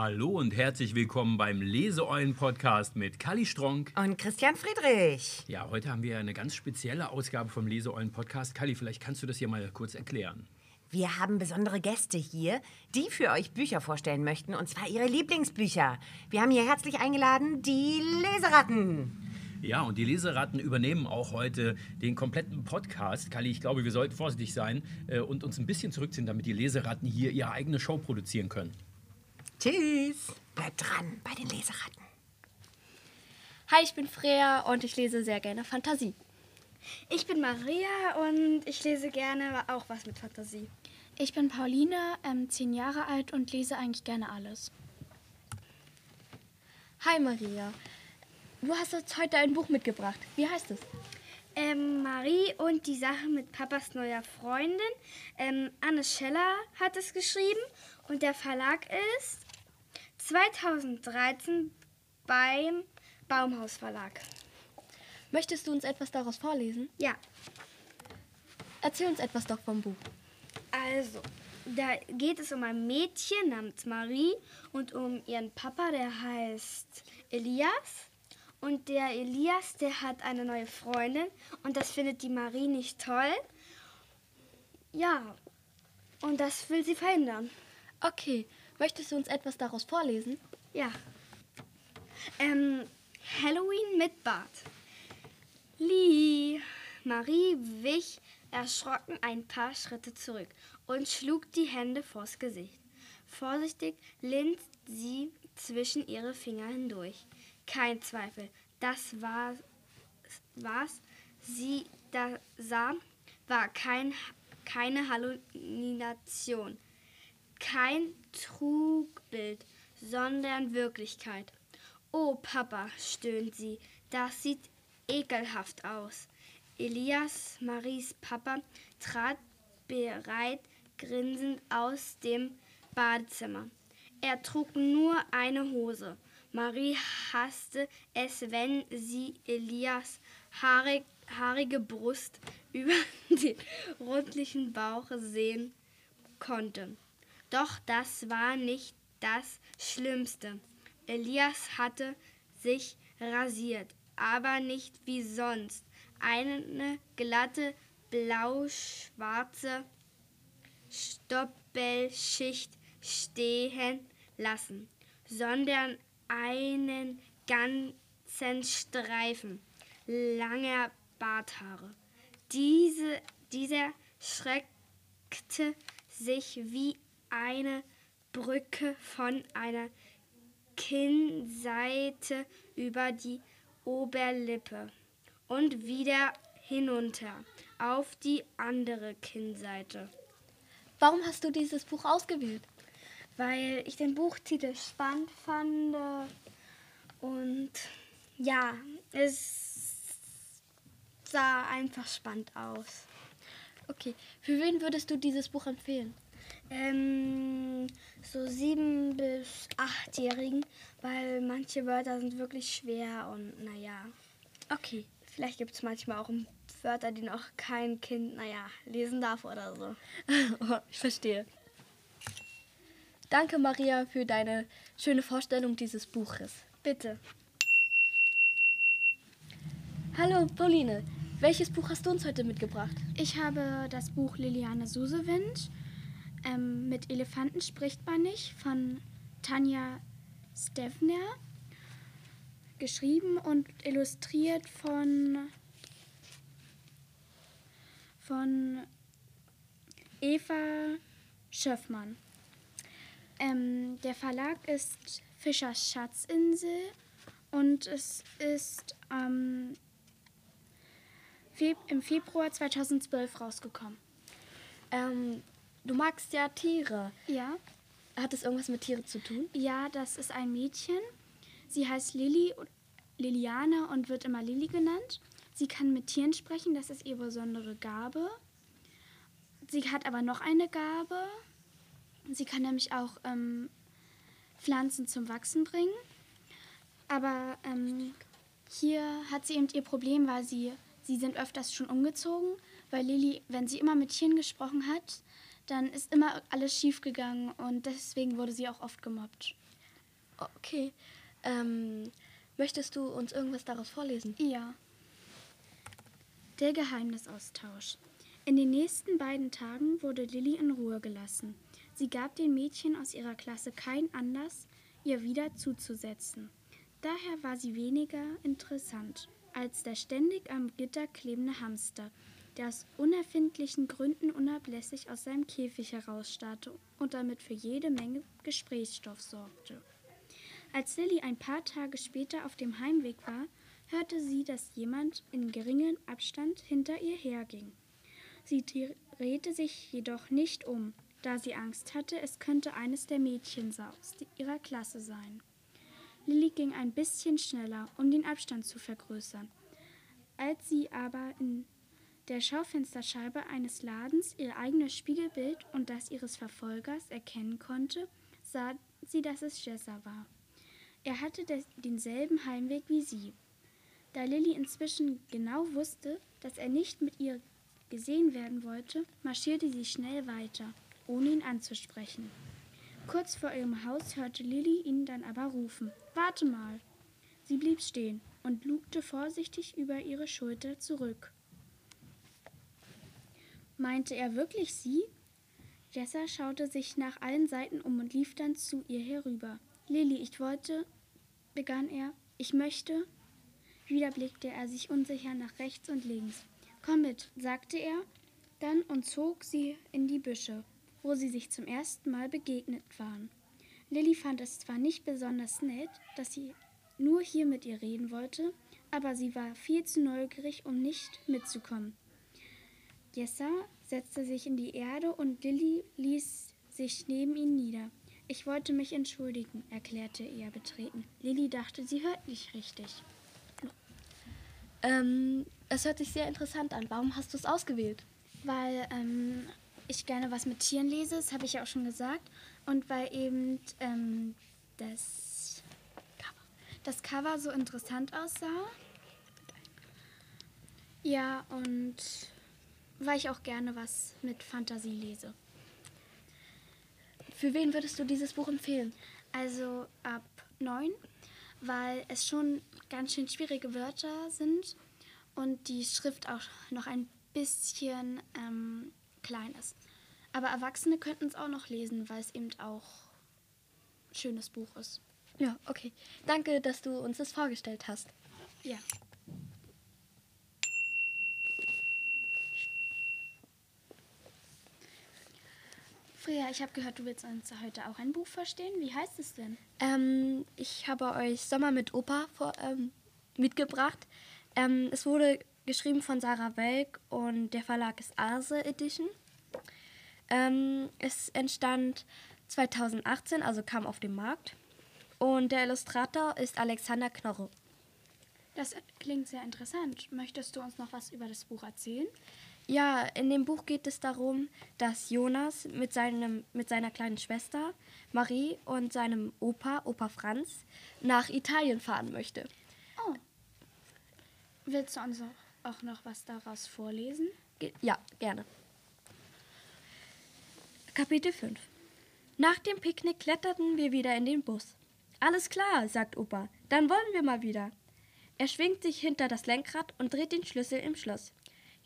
Hallo und herzlich willkommen beim Leseeulen-Podcast mit Kali Stronk. Und Christian Friedrich. Ja, heute haben wir eine ganz spezielle Ausgabe vom Leseeulen-Podcast. Kali, vielleicht kannst du das hier mal kurz erklären. Wir haben besondere Gäste hier, die für euch Bücher vorstellen möchten, und zwar ihre Lieblingsbücher. Wir haben hier herzlich eingeladen die Leseratten. Ja, und die Leseratten übernehmen auch heute den kompletten Podcast. Kali, ich glaube, wir sollten vorsichtig sein äh, und uns ein bisschen zurückziehen, damit die Leseratten hier ihre eigene Show produzieren können. Tschüss. Bleibt dran bei den Leseratten. Hi, ich bin Freya und ich lese sehr gerne Fantasie. Ich bin Maria und ich lese gerne auch was mit Fantasie. Ich bin Pauline, ähm, zehn Jahre alt und lese eigentlich gerne alles. Hi Maria, du hast uns heute ein Buch mitgebracht. Wie heißt es? Ähm, Marie und die Sache mit Papas neuer Freundin. Ähm, Anne Scheller hat es geschrieben und der Verlag ist 2013 beim Baumhaus Verlag. Möchtest du uns etwas daraus vorlesen? Ja, Erzähl uns etwas doch vom Buch. also, da geht es um ein Mädchen namens Marie und um ihren Papa, der heißt Elias. Und der Elias, der hat eine neue Freundin und das findet die Marie nicht toll. Ja, und das will sie verhindern. Okay, möchtest du uns etwas daraus vorlesen? Ja. Ähm, Halloween mit Bart. Lee. Marie wich erschrocken ein paar Schritte zurück und schlug die Hände vors Gesicht. Vorsichtig linst sie zwischen ihre Finger hindurch. Kein Zweifel, das war was sie da sah, war kein, keine Halluzination, kein Trugbild, sondern Wirklichkeit. Oh, Papa, stöhnt sie, das sieht ekelhaft aus. Elias, Maries Papa, trat bereit grinsend aus dem Badezimmer. Er trug nur eine Hose. Marie hasste es, wenn sie Elias haarig, haarige Brust über den rundlichen Bauch sehen konnte. Doch das war nicht das Schlimmste. Elias hatte sich rasiert, aber nicht wie sonst. Eine glatte, blau-schwarze Stoppelschicht stehen lassen, sondern einen ganzen Streifen langer Barthaare. Diese, dieser schreckte sich wie eine Brücke von einer Kinnseite über die Oberlippe und wieder hinunter auf die andere Kinnseite. Warum hast du dieses Buch ausgewählt? weil ich den Buchtitel spannend fand und ja, es sah einfach spannend aus. Okay, für wen würdest du dieses Buch empfehlen? Ähm, so sieben bis achtjährigen, weil manche Wörter sind wirklich schwer und naja, Okay, vielleicht gibt es manchmal auch Wörter, die noch kein Kind, naja, lesen darf oder so. ich verstehe. Danke Maria für deine schöne Vorstellung dieses Buches. Bitte. Hallo Pauline, welches Buch hast du uns heute mitgebracht? Ich habe das Buch Liliane Susewind ähm, mit Elefanten spricht man nicht von Tanja Stevner geschrieben und illustriert von von Eva Schöffmann. Ähm, der Verlag ist Fischers Schatzinsel und es ist ähm, im Februar 2012 rausgekommen. Ähm, du magst ja Tiere. Ja, Hat es irgendwas mit Tieren zu tun? ja, das ist ein Mädchen. Sie heißt Lilly, Liliane und wird immer Lilly genannt. Sie kann mit Tieren sprechen, das ist ihre besondere Gabe. Sie hat aber noch eine Gabe. Sie kann nämlich auch ähm, Pflanzen zum Wachsen bringen. Aber ähm, hier hat sie eben ihr Problem, weil sie, sie sind öfters schon umgezogen, weil Lilly, wenn sie immer mit Tieren gesprochen hat, dann ist immer alles schief gegangen und deswegen wurde sie auch oft gemobbt. Okay. Ähm, möchtest du uns irgendwas daraus vorlesen? Ja. Der Geheimnisaustausch. In den nächsten beiden Tagen wurde Lilly in Ruhe gelassen. Sie gab den Mädchen aus ihrer Klasse keinen Anlass, ihr wieder zuzusetzen. Daher war sie weniger interessant als der ständig am Gitter klebende Hamster, der aus unerfindlichen Gründen unablässig aus seinem Käfig herausstarrte und damit für jede Menge Gesprächsstoff sorgte. Als Lilly ein paar Tage später auf dem Heimweg war, hörte sie, dass jemand in geringem Abstand hinter ihr herging. Sie drehte sich jedoch nicht um, da sie Angst hatte, es könnte eines der Mädchen aus ihrer Klasse sein. Lilly ging ein bisschen schneller, um den Abstand zu vergrößern. Als sie aber in der Schaufensterscheibe eines Ladens ihr eigenes Spiegelbild und das ihres Verfolgers erkennen konnte, sah sie, dass es Jessa war. Er hatte denselben Heimweg wie sie. Da Lilly inzwischen genau wusste, dass er nicht mit ihr gesehen werden wollte, marschierte sie schnell weiter, ohne ihn anzusprechen. Kurz vor ihrem Haus hörte Lilly ihn dann aber rufen. Warte mal. Sie blieb stehen und lugte vorsichtig über ihre Schulter zurück. Meinte er wirklich sie? Jessa schaute sich nach allen Seiten um und lief dann zu ihr herüber. Lilly, ich wollte, begann er, ich möchte. Wieder blickte er sich unsicher nach rechts und links. Komm mit, sagte er dann und zog sie in die Büsche wo sie sich zum ersten Mal begegnet waren. Lilly fand es zwar nicht besonders nett, dass sie nur hier mit ihr reden wollte, aber sie war viel zu neugierig, um nicht mitzukommen. Jessa setzte sich in die Erde und Lilly ließ sich neben ihn nieder. Ich wollte mich entschuldigen, erklärte er betreten. Lilly dachte, sie hört nicht richtig. Ähm, es hört sich sehr interessant an. Warum hast du es ausgewählt? Weil ähm, ich gerne was mit Tieren lese, das habe ich ja auch schon gesagt. Und weil eben ähm, das, Cover, das Cover so interessant aussah. Ja, und weil ich auch gerne was mit Fantasie lese. Für wen würdest du dieses Buch empfehlen? Also ab neun, weil es schon ganz schön schwierige Wörter sind und die Schrift auch noch ein bisschen ähm, klein ist. Aber Erwachsene könnten es auch noch lesen, weil es eben auch ein schönes Buch ist. Ja, okay. Danke, dass du uns das vorgestellt hast. Ja. Freya, ich habe gehört, du willst uns heute auch ein Buch verstehen. Wie heißt es denn? Ähm, ich habe euch Sommer mit Opa vor, ähm, mitgebracht. Ähm, es wurde geschrieben von Sarah Welk und der Verlag ist Arse Edition. Ähm, es entstand 2018, also kam auf den Markt. Und der Illustrator ist Alexander Knorre. Das klingt sehr interessant. Möchtest du uns noch was über das Buch erzählen? Ja, in dem Buch geht es darum, dass Jonas mit, seinem, mit seiner kleinen Schwester Marie und seinem Opa, Opa Franz, nach Italien fahren möchte. Oh. Willst du uns auch noch was daraus vorlesen? Ge ja, gerne. Kapitel 5 Nach dem Picknick kletterten wir wieder in den Bus. Alles klar, sagt Opa, dann wollen wir mal wieder. Er schwingt sich hinter das Lenkrad und dreht den Schlüssel im Schloss.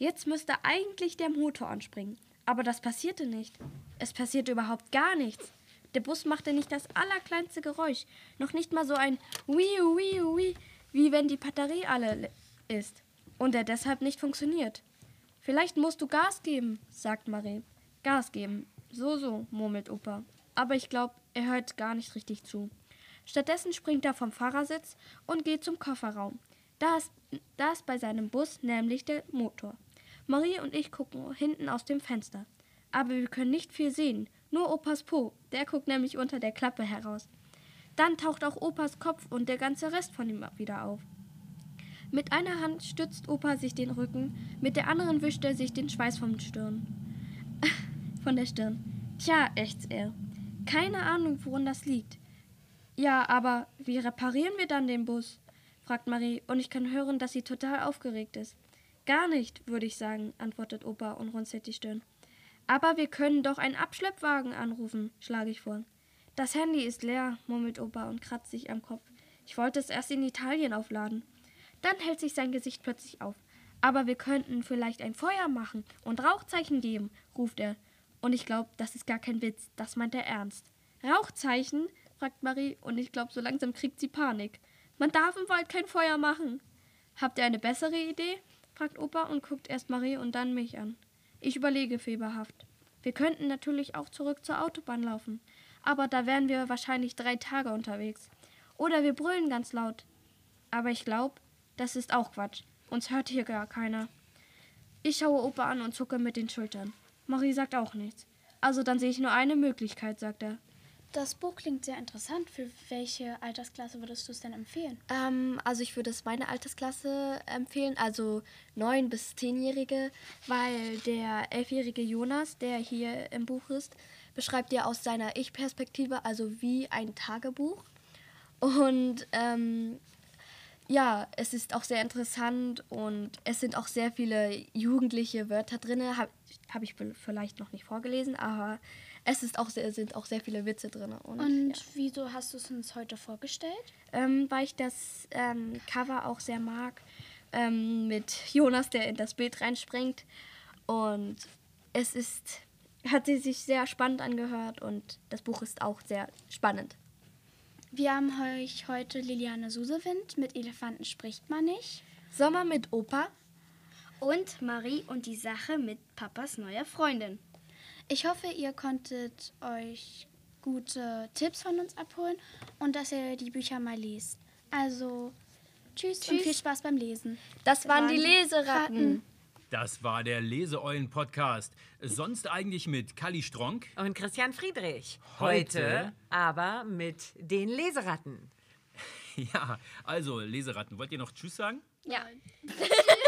Jetzt müsste eigentlich der Motor anspringen, aber das passierte nicht. Es passierte überhaupt gar nichts. Der Bus machte nicht das allerkleinste Geräusch, noch nicht mal so ein Wiu, Wiu, Wiu, wie wenn die Batterie alle ist und er deshalb nicht funktioniert. Vielleicht musst du Gas geben, sagt Marie. Gas geben. So, so, murmelt Opa. Aber ich glaube, er hört gar nicht richtig zu. Stattdessen springt er vom Fahrersitz und geht zum Kofferraum. Da ist, da ist bei seinem Bus nämlich der Motor. Marie und ich gucken hinten aus dem Fenster. Aber wir können nicht viel sehen. Nur Opas Po. Der guckt nämlich unter der Klappe heraus. Dann taucht auch Opas Kopf und der ganze Rest von ihm wieder auf. Mit einer Hand stützt Opa sich den Rücken, mit der anderen wischt er sich den Schweiß vom Stirn. von der Stirn. Tja, ächzt er. Keine Ahnung, woran das liegt. Ja, aber wie reparieren wir dann den Bus? fragt Marie, und ich kann hören, dass sie total aufgeregt ist. Gar nicht, würde ich sagen, antwortet Opa und runzelt die Stirn. Aber wir können doch einen Abschleppwagen anrufen, schlage ich vor. Das Handy ist leer, murmelt Opa und kratzt sich am Kopf. Ich wollte es erst in Italien aufladen. Dann hält sich sein Gesicht plötzlich auf. Aber wir könnten vielleicht ein Feuer machen und Rauchzeichen geben, ruft er. Und ich glaube, das ist gar kein Witz, das meint er ernst. Rauchzeichen? fragt Marie und ich glaube, so langsam kriegt sie Panik. Man darf im Wald kein Feuer machen. Habt ihr eine bessere Idee? Fragt Opa und guckt erst Marie und dann mich an. Ich überlege fieberhaft. Wir könnten natürlich auch zurück zur Autobahn laufen, aber da wären wir wahrscheinlich drei Tage unterwegs. Oder wir brüllen ganz laut. Aber ich glaube, das ist auch Quatsch. Uns hört hier gar keiner. Ich schaue Opa an und zucke mit den Schultern. Marie sagt auch nichts. Also dann sehe ich nur eine Möglichkeit, sagt er. Das Buch klingt sehr interessant. Für welche Altersklasse würdest du es denn empfehlen? Ähm, also ich würde es meine Altersklasse empfehlen, also 9- bis 10-Jährige, weil der elfjährige Jonas, der hier im Buch ist, beschreibt ja aus seiner Ich-Perspektive, also wie ein Tagebuch. Und ähm, ja, es ist auch sehr interessant und es sind auch sehr viele jugendliche Wörter drin. Habe hab ich vielleicht noch nicht vorgelesen, aber es ist auch sehr, sind auch sehr viele Witze drin. Und, und ja. wieso hast du es uns heute vorgestellt? Ähm, weil ich das ähm, Cover auch sehr mag, ähm, mit Jonas, der in das Bild reinspringt. Und es ist, hat sie sich sehr spannend angehört und das Buch ist auch sehr spannend. Wir haben euch heute Liliane Susewind mit Elefanten spricht man nicht. Sommer mit Opa. Und Marie und die Sache mit Papas neuer Freundin. Ich hoffe, ihr konntet euch gute Tipps von uns abholen und dass ihr die Bücher mal liest. Also, tschüss, tschüss. und viel Spaß beim Lesen. Das waren die Leseratten. Das war der Leseeulen-Podcast. Sonst eigentlich mit Kali Stronk und Christian Friedrich. Heute, Heute aber mit den Leseratten. Ja, also Leseratten, wollt ihr noch Tschüss sagen? Ja.